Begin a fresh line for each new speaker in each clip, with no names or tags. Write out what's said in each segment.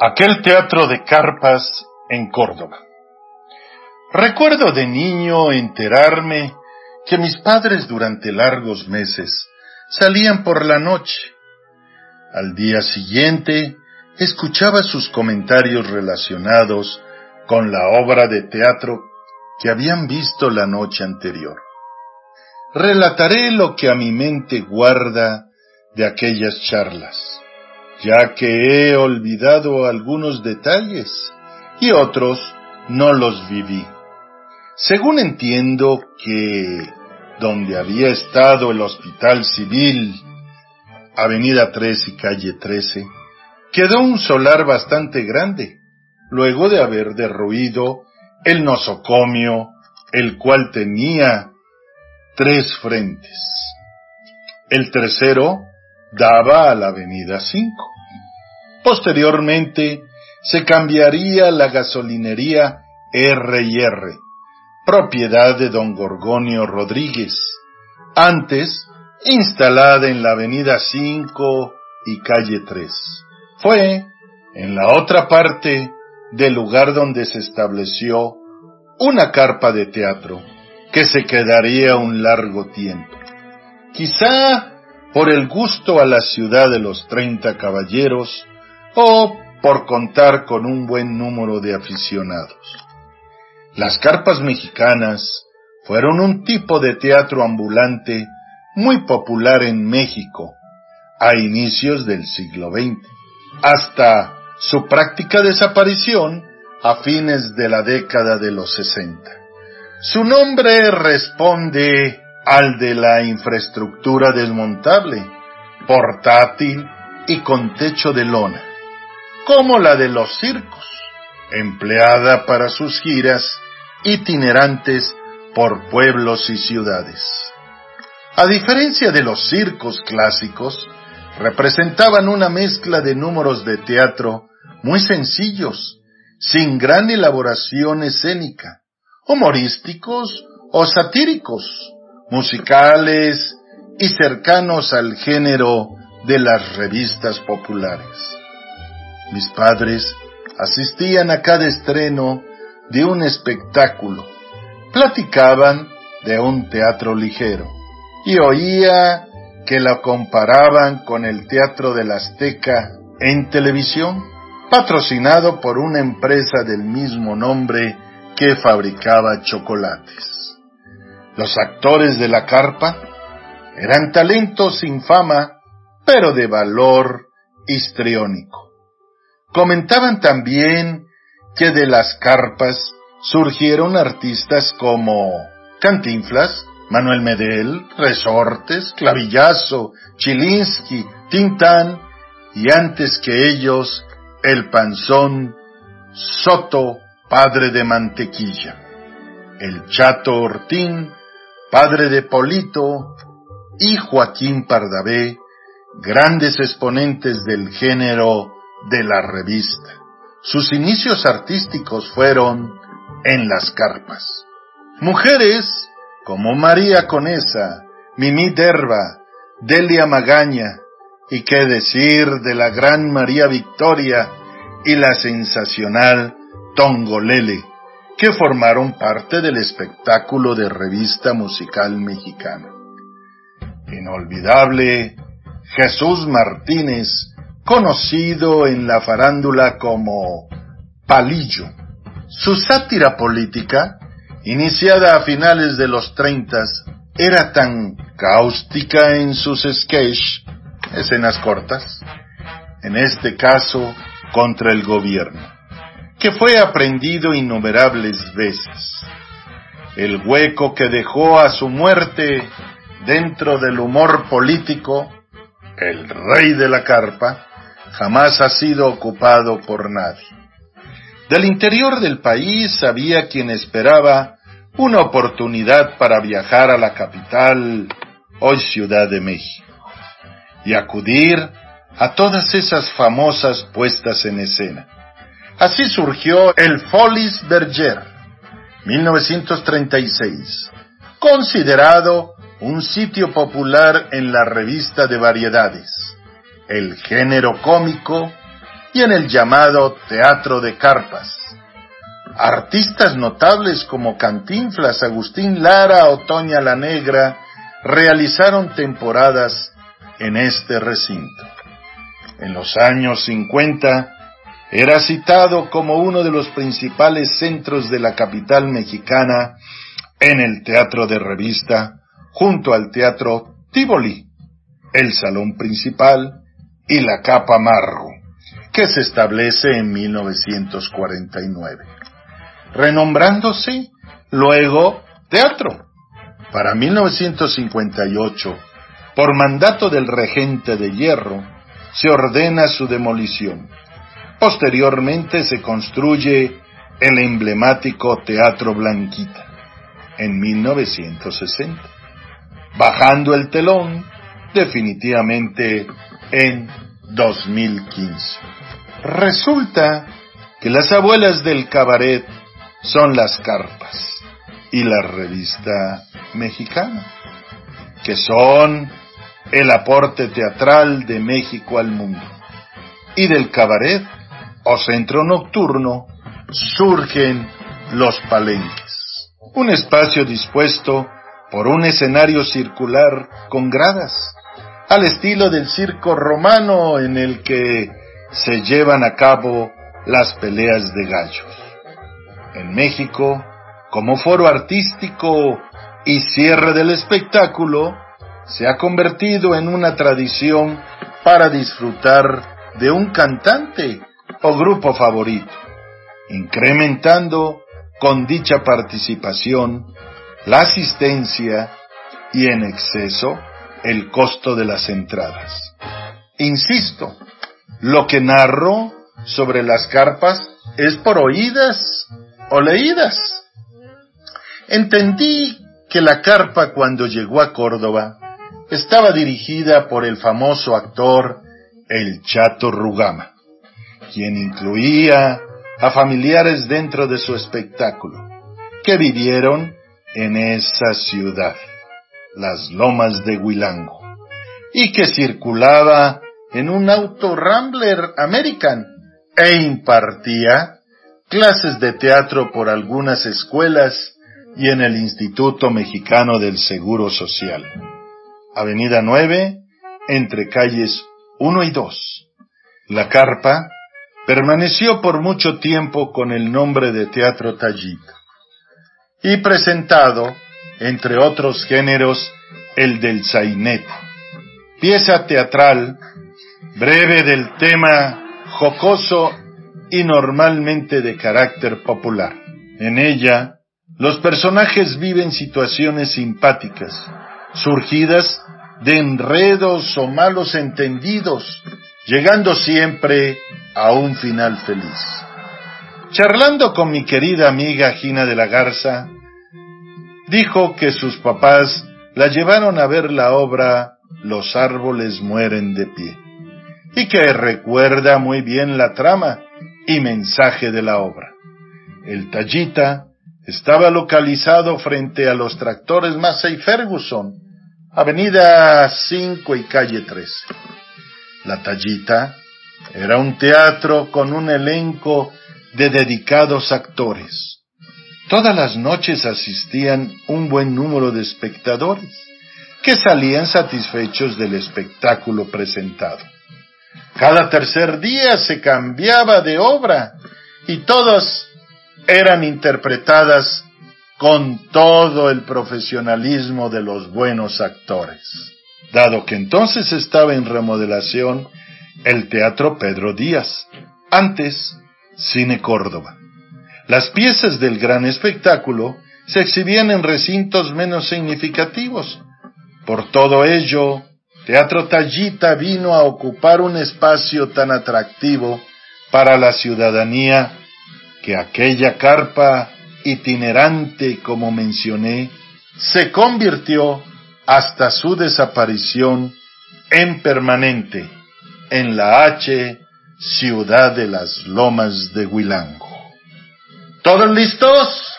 Aquel teatro de carpas en Córdoba. Recuerdo de niño enterarme que mis padres durante largos meses salían por la noche. Al día siguiente escuchaba sus comentarios relacionados con la obra de teatro que habían visto la noche anterior. Relataré lo que a mi mente guarda de aquellas charlas, ya que he olvidado algunos detalles y otros no los viví. Según entiendo que donde había estado el Hospital Civil, Avenida 3 y Calle 13, quedó un solar bastante grande, luego de haber derruido el nosocomio, el cual tenía tres frentes. El tercero daba a la Avenida 5. Posteriormente se cambiaría la gasolinería R&R, propiedad de don Gorgonio Rodríguez, antes instalada en la Avenida 5 y Calle 3. Fue en la otra parte del lugar donde se estableció una carpa de teatro que se quedaría un largo tiempo. Quizá por el gusto a la ciudad de los treinta caballeros o por contar con un buen número de aficionados. Las carpas mexicanas fueron un tipo de teatro ambulante muy popular en México a inicios del siglo XX, hasta su práctica desaparición a fines de la década de los 60. Su nombre responde al de la infraestructura desmontable, portátil y con techo de lona, como la de los circos, empleada para sus giras itinerantes por pueblos y ciudades. A diferencia de los circos clásicos, representaban una mezcla de números de teatro muy sencillos, sin gran elaboración escénica, humorísticos o satíricos, musicales y cercanos al género de las revistas populares. Mis padres asistían a cada estreno de un espectáculo, platicaban de un teatro ligero y oía que la comparaban con el Teatro de la Azteca en televisión, patrocinado por una empresa del mismo nombre que fabricaba chocolates. Los actores de la carpa eran talentos sin fama, pero de valor histriónico. Comentaban también que de las carpas surgieron artistas como Cantinflas, Manuel Medel, Resortes, Clavillazo, Chilinsky, Tintán y antes que ellos el panzón Soto, padre de Mantequilla, el Chato Ortín, padre de Polito, y Joaquín Pardavé, grandes exponentes del género de la revista. Sus inicios artísticos fueron en las carpas. Mujeres como María Conesa, Mimi Derba, Delia Magaña, y qué decir de la gran María Victoria y la sensacional Tongolele, que formaron parte del espectáculo de revista musical mexicana. Inolvidable Jesús Martínez, conocido en la farándula como Palillo. Su sátira política iniciada a finales de los treintas, era tan cáustica en sus sketches, escenas cortas, en este caso contra el gobierno, que fue aprendido innumerables veces. El hueco que dejó a su muerte dentro del humor político, el rey de la carpa, jamás ha sido ocupado por nadie. Del interior del país había quien esperaba una oportunidad para viajar a la capital, hoy Ciudad de México, y acudir a todas esas famosas puestas en escena. Así surgió el Folies Berger, 1936, considerado un sitio popular en la revista de variedades, el género cómico y en el llamado teatro de carpas. Artistas notables como Cantinflas, Agustín Lara o Toña la Negra realizaron temporadas en este recinto. En los años 50 era citado como uno de los principales centros de la capital mexicana en el teatro de revista junto al Teatro Tivoli, el Salón Principal y la Capa Margo, que se establece en 1949, renombrándose luego Teatro. Para 1958, por mandato del regente de Hierro, se ordena su demolición. Posteriormente se construye el emblemático Teatro Blanquita en 1960 bajando el telón definitivamente en 2015. Resulta que las abuelas del cabaret son las carpas y la revista mexicana, que son el aporte teatral de México al mundo. Y del cabaret o centro nocturno surgen los palenques, un espacio dispuesto por un escenario circular con gradas, al estilo del circo romano en el que se llevan a cabo las peleas de gallos. En México, como foro artístico y cierre del espectáculo, se ha convertido en una tradición para disfrutar de un cantante o grupo favorito, incrementando con dicha participación la asistencia y en exceso el costo de las entradas. Insisto, lo que narro sobre las carpas es por oídas o leídas. Entendí que la carpa cuando llegó a Córdoba estaba dirigida por el famoso actor El Chato Rugama, quien incluía a familiares dentro de su espectáculo, que vivieron en esa ciudad, las lomas de Huilango, y que circulaba en un auto Rambler American e impartía clases de teatro por algunas escuelas y en el Instituto Mexicano del Seguro Social. Avenida 9, entre calles 1 y 2. La carpa permaneció por mucho tiempo con el nombre de Teatro Tallito y presentado, entre otros géneros, el del sainete, pieza teatral breve del tema jocoso y normalmente de carácter popular. En ella, los personajes viven situaciones simpáticas, surgidas de enredos o malos entendidos, llegando siempre a un final feliz. Charlando con mi querida amiga Gina de la Garza, dijo que sus papás la llevaron a ver la obra Los árboles mueren de pie, y que recuerda muy bien la trama y mensaje de la obra. El Tallita estaba localizado frente a los tractores Massey Ferguson, avenida 5 y calle 13. La Tallita era un teatro con un elenco de dedicados actores. Todas las noches asistían un buen número de espectadores, que salían satisfechos del espectáculo presentado. Cada tercer día se cambiaba de obra y todas eran interpretadas con todo el profesionalismo de los buenos actores. Dado que entonces estaba en remodelación el Teatro Pedro Díaz, antes Cine Córdoba. Las piezas del gran espectáculo se exhibían en recintos menos significativos. Por todo ello, Teatro Tallita vino a ocupar un espacio tan atractivo para la ciudadanía que aquella carpa itinerante, como mencioné, se convirtió hasta su desaparición en permanente en la H, ciudad de las lomas de Huilango. ¿Todos listos?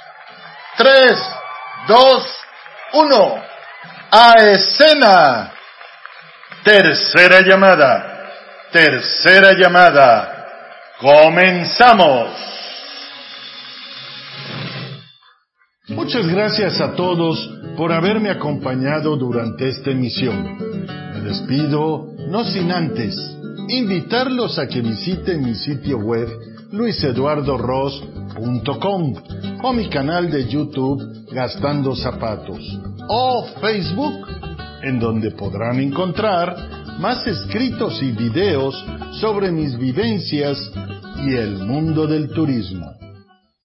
Tres, dos, uno. A escena. Tercera llamada. Tercera llamada. Comenzamos.
Muchas gracias a todos por haberme acompañado durante esta emisión. Me despido, no sin antes, invitarlos a que visiten mi sitio web luiseduardoros.com o mi canal de YouTube Gastando Zapatos o Facebook, en donde podrán encontrar más escritos y videos sobre mis vivencias y el mundo del turismo.